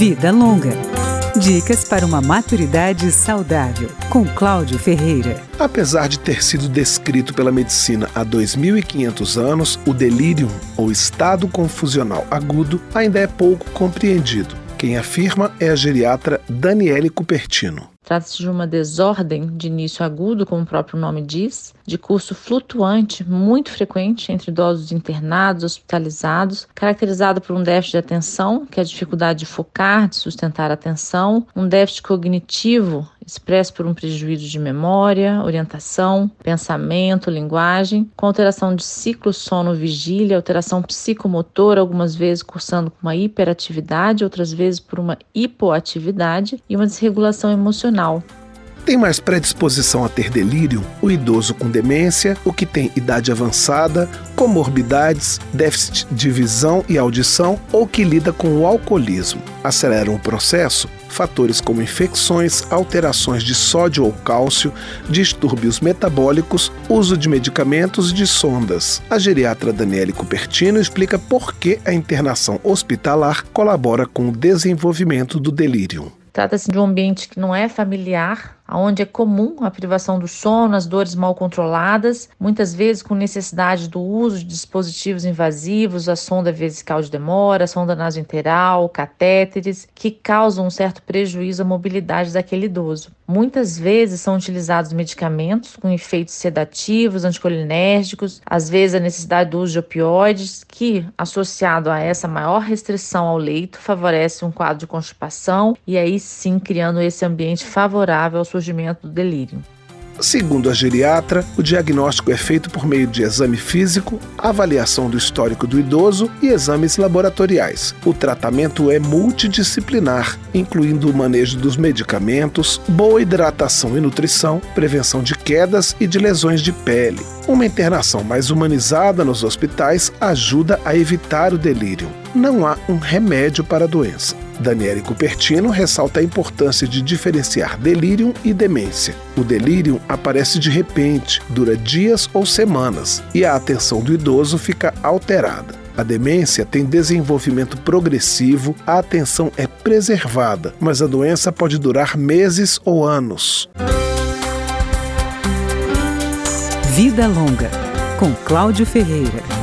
Vida Longa. Dicas para uma maturidade saudável, com Cláudio Ferreira. Apesar de ter sido descrito pela medicina há 2.500 anos, o delírio, ou estado confusional agudo, ainda é pouco compreendido. Quem afirma é a geriatra Daniele Cupertino. Trata-se de uma desordem de início agudo, como o próprio nome diz, de curso flutuante, muito frequente entre idosos internados, hospitalizados, caracterizado por um déficit de atenção, que é a dificuldade de focar, de sustentar a atenção, um déficit cognitivo, expresso por um prejuízo de memória, orientação, pensamento, linguagem, com alteração de ciclo sono-vigília, alteração psicomotora, algumas vezes cursando com uma hiperatividade, outras vezes por uma hipoatividade e uma desregulação emocional. Tem mais predisposição a ter delírio? O idoso com demência, o que tem idade avançada, comorbidades, déficit de visão e audição ou que lida com o alcoolismo. Aceleram o processo fatores como infecções, alterações de sódio ou cálcio, distúrbios metabólicos, uso de medicamentos e de sondas. A geriatra Daniele Cupertino explica por que a internação hospitalar colabora com o desenvolvimento do delírio. Trata-se de um ambiente que não é familiar, onde é comum a privação do sono, as dores mal controladas, muitas vezes com necessidade do uso de dispositivos invasivos, a sonda vesical de demora, a sonda nasointeral, catéteres, que causam um certo prejuízo à mobilidade daquele idoso. Muitas vezes são utilizados medicamentos com efeitos sedativos, anticolinérgicos, às vezes a necessidade do uso de opioides, que, associado a essa maior restrição ao leito, favorece um quadro de constipação e aí sim criando esse ambiente favorável ao do delírio. Segundo a geriatra, o diagnóstico é feito por meio de exame físico, avaliação do histórico do idoso e exames laboratoriais. O tratamento é multidisciplinar, incluindo o manejo dos medicamentos, boa hidratação e nutrição, prevenção de quedas e de lesões de pele. Uma internação mais humanizada nos hospitais ajuda a evitar o delírio. Não há um remédio para a doença. Daniele Cupertino ressalta a importância de diferenciar delírio e demência. O delírio aparece de repente, dura dias ou semanas, e a atenção do idoso fica alterada. A demência tem desenvolvimento progressivo, a atenção é preservada, mas a doença pode durar meses ou anos. Vida Longa, com Cláudio Ferreira.